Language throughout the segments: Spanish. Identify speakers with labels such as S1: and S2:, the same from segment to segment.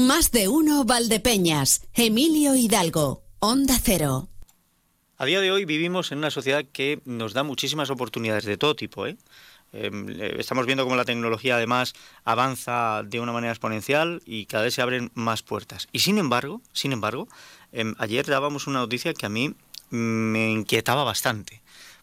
S1: Más de uno Valdepeñas, Emilio Hidalgo, Onda Cero.
S2: A día de hoy vivimos en una sociedad que nos da muchísimas oportunidades de todo tipo. ¿eh? Em, estamos viendo cómo la tecnología además avanza de una manera exponencial y cada vez se abren más puertas. Y sin embargo, sin embargo, em, ayer dábamos una noticia que a mí me inquietaba bastante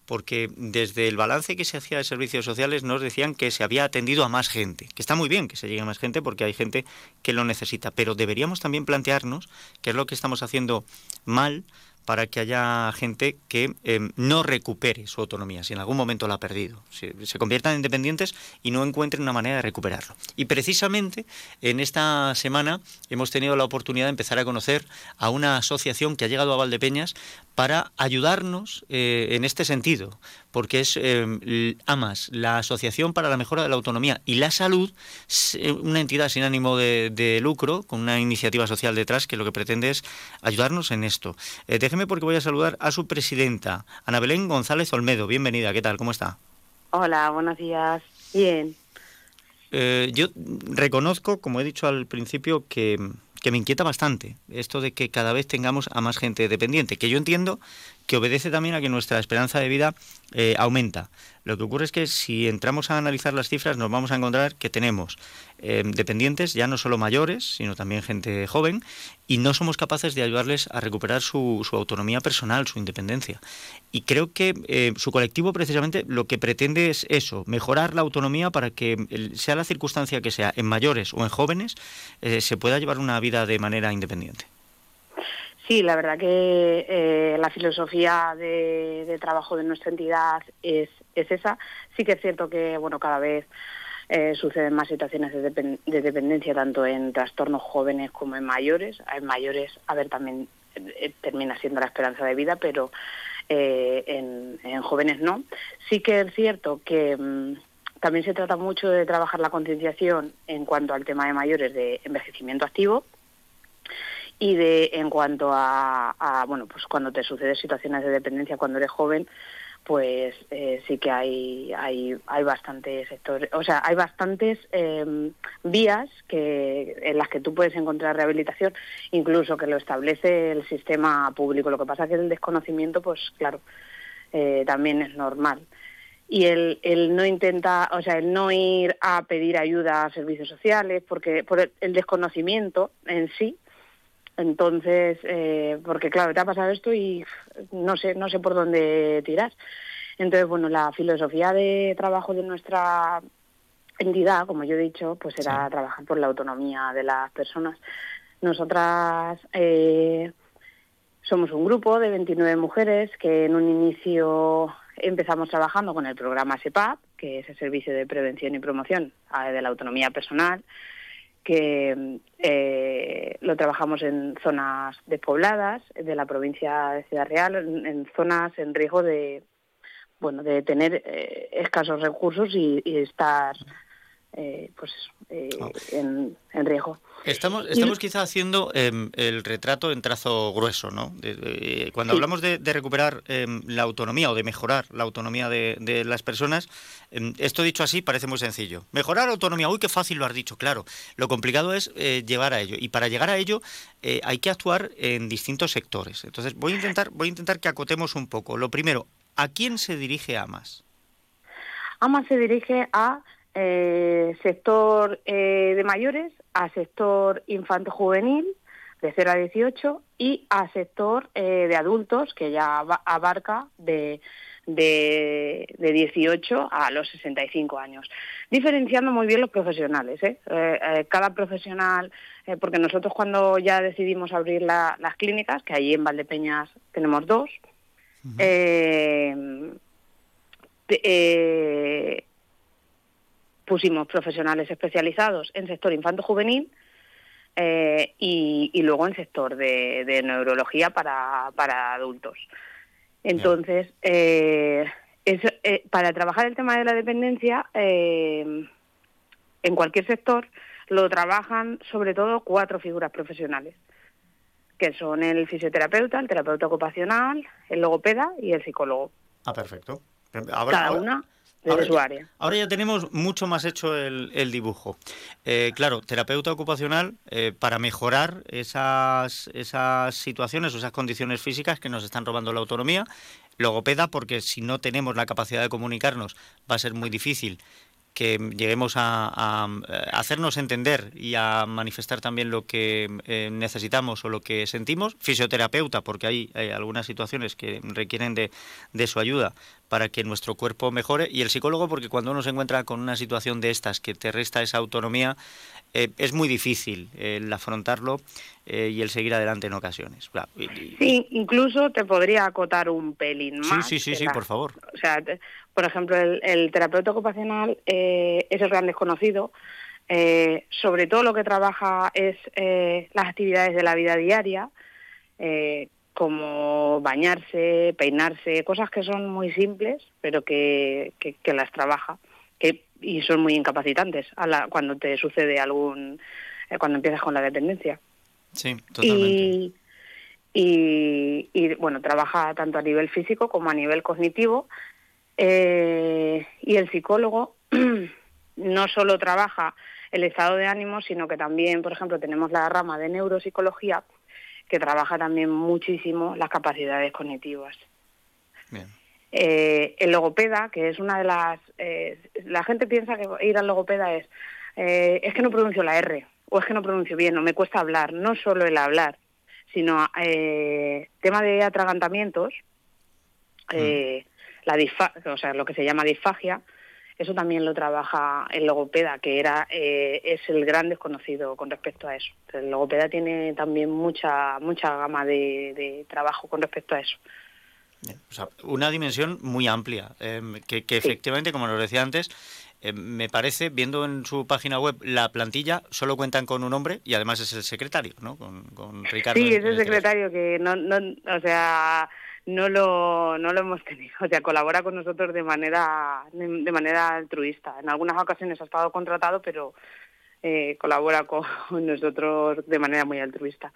S2: porque desde el balance que se hacía de servicios sociales nos decían que se había atendido a más gente, que está muy bien que se llegue a más gente porque hay gente que lo necesita, pero deberíamos también plantearnos qué es lo que estamos haciendo mal para que haya gente que em, no recupere su autonomía, si en algún momento la ha perdido, se, se conviertan en independientes y no encuentren una manera de recuperarlo. Y precisamente en esta semana hemos tenido la oportunidad de empezar a conocer a una asociación que ha llegado a Valdepeñas para ayudarnos eh, en este sentido, porque es eh, AMAS, la Asociación para la Mejora de la Autonomía y la Salud, eh, una entidad sin ánimo de, lucro, con una iniciativa social detrás que lo que pretende es ayudarnos en esto. déjeme porque voy a saludar a su presidenta, Ana Belén González Olmedo. Bienvenida, ¿qué tal? ¿Cómo está?
S3: Hola, buenos días. Bien.
S2: yo reconozco, como he dicho al principio, que que me inquieta bastante, esto de que cada vez tengamos a más gente dependiente, que yo entiendo que obedece también a que nuestra esperanza de vida eh, aumenta. Lo que ocurre es que si entramos a analizar las cifras nos vamos a encontrar que tenemos eh, dependientes ya no solo mayores, sino también gente joven, y no somos capaces de ayudarles a recuperar su, autonomía personal, su independencia. Y creo que eh, su colectivo precisamente lo que pretende es eso, mejorar la autonomía para que sea la circunstancia que sea, en mayores o en jóvenes, se pueda llevar una vida de manera independiente.
S3: Sí, la verdad que eh, la filosofía de, trabajo de nuestra entidad es, esa. Sí que es cierto que bueno cada vez eh, suceden más situaciones de, dependencia tanto en trastornos jóvenes como en mayores. En mayores, a ver, también eh, termina siendo la esperanza de vida, pero en, jóvenes no. Sí que es cierto que mm, también se trata mucho de trabajar la concienciación en cuanto al tema de mayores de envejecimiento activo y de en cuanto a, bueno pues cuando te suceden situaciones de dependencia cuando eres joven pues eh, sí que hay hay hay bastantes sectores o sea hay bastantes em, vías que en las que tú puedes encontrar rehabilitación incluso que lo establece el sistema público. Lo que pasa es que el desconocimiento pues claro eh, también es normal. Y el, el no intenta, o sea, el no ir a pedir ayuda a servicios sociales, porque por el desconocimiento en sí, entonces, eh, porque claro, te ha pasado esto y no sé, no sé por dónde tirar. Entonces, bueno, la filosofía de trabajo de nuestra entidad, como yo he dicho, pues era trabajar por la autonomía de las personas. Nosotras eh, somos un grupo de 29 mujeres que en un inicio empezamos trabajando con el programa SEPAP, que es el Servicio de Prevención y Promoción eh, de la Autonomía Personal, que eh, lo trabajamos en zonas despobladas de la provincia de Ciudad Real, en, zonas en riesgo de bueno de tener eh, escasos recursos y, estar eh, pues ah. en, riesgo.
S2: Estamos, estamos quizá haciendo em, el retrato en trazo grueso, ¿no? cuando hablamos de, recuperar em, la autonomía o de mejorar la autonomía de, las personas, em, esto dicho así parece muy sencillo. Mejorar la autonomía, uy, qué fácil lo has dicho, claro. Lo complicado es eh, llevar a ello. Y para llegar a ello eh, hay que actuar en distintos sectores. Entonces voy a intentar, voy a intentar que acotemos un poco. Lo primero, ¿a quién se dirige AMAS?
S3: AMAS se dirige a eh, sector de mayores, a sector infanto-juvenil de 0 a 18 y a sector eh, de adultos que ya abarca de, de, 18 a los 65 años. Diferenciando muy bien los profesionales. ¿eh? Eh, cada profesional, porque nosotros cuando ya decidimos abrir las clínicas, que allí en Valdepeñas tenemos dos, pusimos profesionales especializados en sector infanto-juvenil eh, y, luego en sector de, neurología para, para, adultos. Entonces, eh, eh, para trabajar el tema de la dependencia, en cualquier sector lo trabajan sobre todo cuatro figuras profesionales, que son el fisioterapeuta, el terapeuta ocupacional, el logopeda y el psicólogo.
S2: Ah, perfecto.
S3: Cada una
S2: Ahora ya tenemos mucho más hecho el, dibujo. Eh, claro, terapeuta ocupacional eh, para mejorar esas, esas situaciones o esas condiciones físicas que nos están robando la autonomía. Logopeda, porque si no tenemos la capacidad de comunicarnos va a ser muy difícil que lleguemos a, hacernos entender y a manifestar también lo que eh, necesitamos o lo que sentimos. Fisioterapeuta, porque hay, algunas situaciones que requieren de, de, su ayuda para que nuestro cuerpo mejore. Y el psicólogo, porque cuando uno se encuentra con una situación de estas que te resta esa autonomía, eh, es muy difícil el afrontarlo eh, y el seguir adelante en ocasiones.
S3: Sí, incluso te podría acotar un pelín más.
S2: Sí, sí, sí, sí por favor.
S3: O sea, por ejemplo, el, terapeuta ocupacional eh, es el gran desconocido. sobre todo lo que trabaja es las actividades de la vida diaria, como bañarse, peinarse, cosas que son muy simples, pero que, que las trabaja. Que y son muy incapacitantes a la, cuando te sucede algún eh, cuando empiezas con la dependencia.
S2: Sí totalmente.
S3: Y, y, bueno trabaja tanto a nivel físico como a nivel cognitivo eh, y el psicólogo no solo trabaja el estado de ánimo sino que también por ejemplo tenemos la rama de neuropsicología que trabaja también muchísimo las capacidades cognitivas. Bien. Eh, el logopeda, que es una de las... Eh, la gente piensa que ir al logopeda es, eh, es que no pronuncio la R, o es que no pronuncio bien, o me cuesta hablar, no solo el hablar, sino tema de atragantamientos, mm. la o sea, lo que se llama disfagia, eso también lo trabaja el logopeda, que era es el gran desconocido con respecto a eso. El logopeda tiene también mucha mucha gama de trabajo con respecto a eso
S2: una dimensión muy amplia, em, que, efectivamente, como lo decía antes, em, me parece, viendo en su página web la plantilla, solo cuentan con un hombre y además es el secretario, ¿no? Con, Ricardo.
S3: Sí, es el este secretario que no, no, o sea, no lo, no lo hemos tenido. O sea, colabora con nosotros de manera, de manera altruista. En algunas ocasiones ha estado contratado, pero eh, colabora con nosotros de manera muy altruista.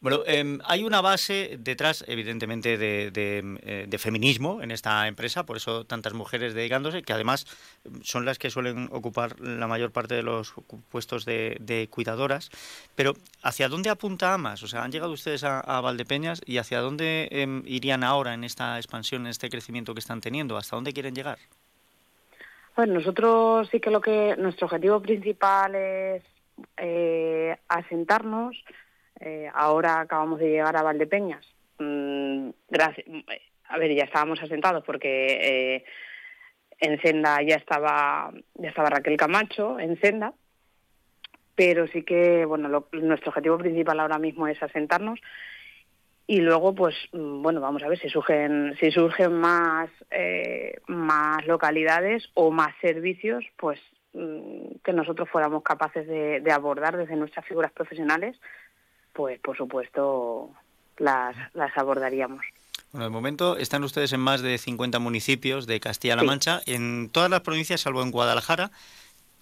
S2: Bueno, em, hay una base detrás, evidentemente, eh, de, feminismo en esta empresa, por eso tantas mujeres dedicándose, que además em, son las que suelen ocupar la mayor parte de los puestos de, cuidadoras. Pero, ¿hacia dónde apunta AMAS? O sea, han llegado ustedes a, Valdepeñas y ¿hacia dónde em, irían ahora en esta expansión, en este crecimiento que están teniendo? ¿Hasta dónde quieren llegar?
S3: Bueno, nosotros sí que lo que nuestro objetivo principal es eh, asentarnos eh, ahora acabamos de llegar a Valdepeñas. Mm, gracias, a ver, ya estábamos asentados porque eh, en Senda ya estaba, ya estaba Raquel Camacho, en Senda, pero sí que, bueno, nuestro objetivo principal ahora mismo es asentarnos. Y luego, pues, mm, bueno, vamos a ver si surgen, si surgen más, eh, más localidades o más servicios, pues mm, que nosotros fuéramos capaces de abordar desde nuestras figuras profesionales pues por supuesto las, las abordaríamos.
S2: Bueno, de momento están ustedes en más de 50 municipios de Castilla-La Mancha, en todas las provincias salvo en Guadalajara,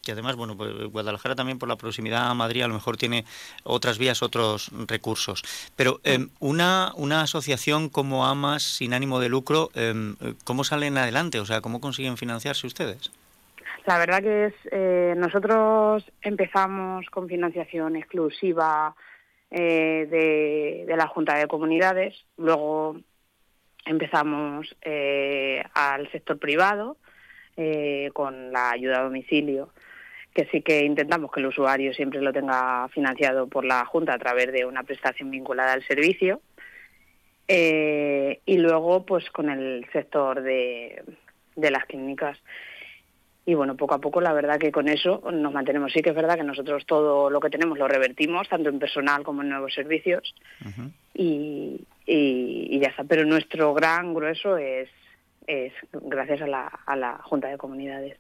S2: que además, bueno, pues Guadalajara también por la proximidad a Madrid a lo mejor tiene otras vías, otros recursos. Pero em, una, una asociación como AMAS sin ánimo de lucro, em, ¿cómo salen adelante? O sea, ¿cómo consiguen financiarse ustedes?
S3: La verdad que es, eh, nosotros empezamos con financiación exclusiva eh, de, la Junta de Comunidades. Luego empezamos eh, al sector privado eh, con la ayuda a domicilio, que sí que intentamos que el usuario siempre lo tenga financiado por la Junta a través de una prestación vinculada al servicio. y luego, pues con el sector de, de las clínicas y bueno, poco a poco la verdad que con eso nos mantenemos. Sí que es verdad que nosotros todo lo que tenemos lo revertimos, tanto en personal como en nuevos servicios, y, y, ya está. Pero nuestro gran grueso es, es gracias a la, a la Junta de Comunidades.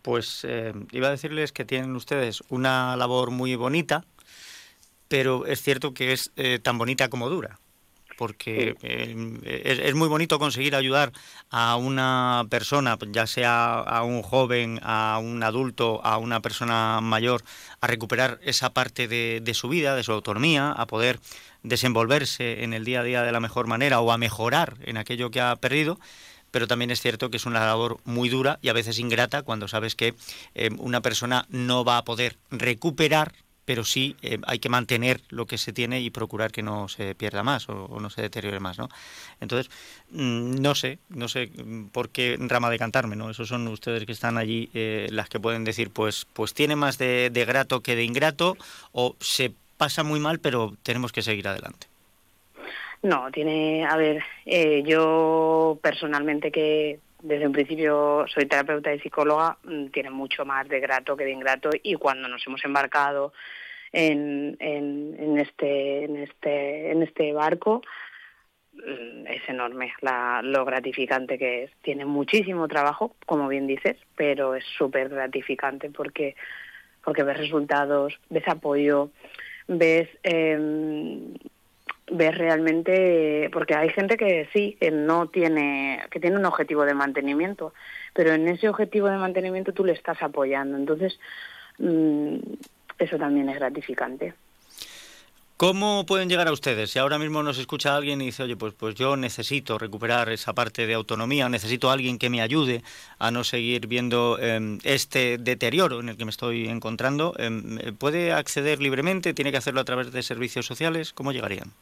S2: Pues eh, iba a decirles que tienen ustedes una labor muy bonita, pero es cierto que es eh, tan bonita como dura porque eh, es, muy bonito conseguir ayudar a una persona, ya sea a un joven, a un adulto, a una persona mayor, a recuperar esa parte de, de su vida, de su autonomía, a poder desenvolverse en el día a día de la mejor manera o a mejorar en aquello que ha perdido. Pero también es cierto que es una labor muy dura y a veces ingrata cuando sabes que eh, una persona no va a poder recuperar pero sí eh, hay que mantener lo que se tiene y procurar que no se pierda más o, no se deteriore más, ¿no? Entonces, mm, no sé, no sé por qué rama de cantarme, ¿no? Esos son ustedes que están allí eh, las que pueden decir, pues, pues tiene más de, grato que de ingrato o se pasa muy mal, pero tenemos que seguir adelante.
S3: No, tiene, a ver, eh, yo personalmente que desde un principio soy terapeuta y psicóloga, mm, tiene mucho más de grato que de ingrato y cuando nos hemos embarcado en, en, este, en, este, en este barco mm, es enorme la, lo gratificante que es. Tiene muchísimo trabajo, como bien dices, pero es súper gratificante porque, porque ves resultados, ves apoyo, ves... Eh, ves realmente porque hay gente que sí que no tiene que tiene un objetivo de mantenimiento pero en ese objetivo de mantenimiento tú le estás apoyando entonces mm, eso también es gratificante.
S2: ¿Cómo pueden llegar a ustedes? Si ahora mismo nos escucha alguien y dice, oye, pues, pues yo necesito recuperar esa parte de autonomía, necesito a alguien que me ayude a no seguir viendo em, este deterioro en el que me estoy encontrando, em, ¿puede acceder libremente? ¿Tiene que hacerlo a través de servicios sociales? ¿Cómo llegarían?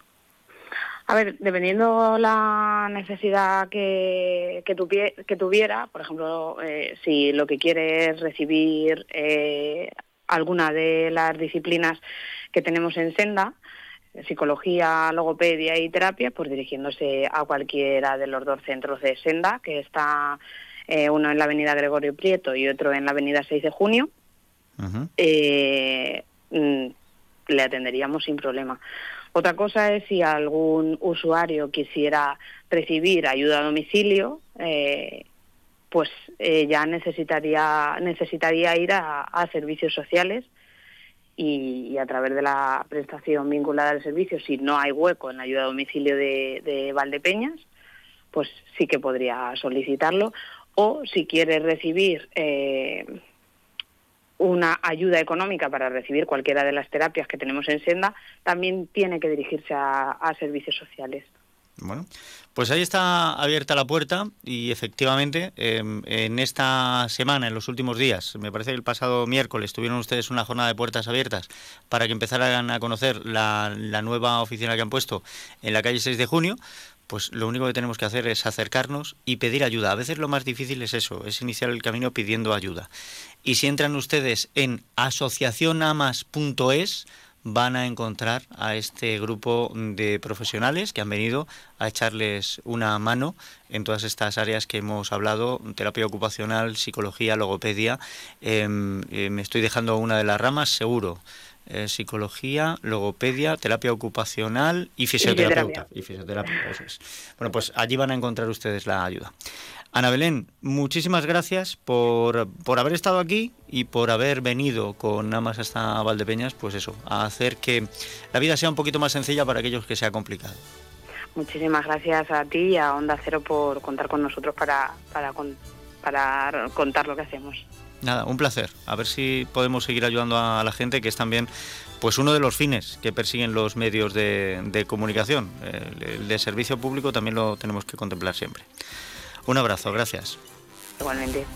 S3: A ver, dependiendo la necesidad que, que, tuviera, por ejemplo, eh, si lo que quiere es recibir eh, alguna de las disciplinas que tenemos en Senda, psicología, logopedia y terapia, pues dirigiéndose a cualquiera de los dos centros de Senda, que está eh, uno en la avenida Gregorio Prieto y otro en la avenida 6 de junio, eh, mm, le atenderíamos sin problema. Otra cosa es si algún usuario quisiera recibir ayuda a domicilio, eh, pues eh, ya necesitaría, necesitaría ir a, servicios sociales y, a través de la prestación vinculada al servicio, si no hay hueco en la ayuda a domicilio de, Valdepeñas, pues sí que podría solicitarlo. O si quiere recibir eh, una ayuda económica para recibir cualquiera de las terapias que tenemos en Senda, también tiene que dirigirse a servicios sociales.
S2: Bueno, pues ahí está abierta la puerta y efectivamente em, en esta semana, en los últimos días, me parece que el pasado miércoles tuvieron ustedes una jornada de puertas abiertas para que empezaran a conocer la, la nueva oficina que han puesto en la calle 6 de junio, pues lo único que tenemos que hacer es acercarnos y pedir ayuda. A veces lo más difícil es eso, es iniciar el camino pidiendo ayuda. Y si entran ustedes en asociacionamas.es, van a encontrar a este grupo de profesionales que han venido a echarles una mano en todas estas áreas que hemos hablado, terapia ocupacional, psicología, logopedia. Em, eh, me estoy dejando una de las ramas, seguro. Eh, psicología, logopedia, terapia ocupacional y fisioterapeuta. Y fisioterapia, Bueno, pues allí van a encontrar ustedes la ayuda. Ana Belén, muchísimas gracias por, por haber estado aquí y por haber venido con Amas hasta Valdepeñas, pues eso, a hacer que la vida sea un poquito más sencilla para aquellos que sea complicado.
S3: Muchísimas gracias a ti y a Onda Cero por contar con nosotros para, para, para contar lo que hacemos.
S2: Nada, un placer. A ver si podemos seguir ayudando a la gente, que es también pues uno de los fines que persiguen los medios de, de comunicación. el de servicio público también lo tenemos que contemplar siempre. Un abrazo, gracias.
S3: Igualmente.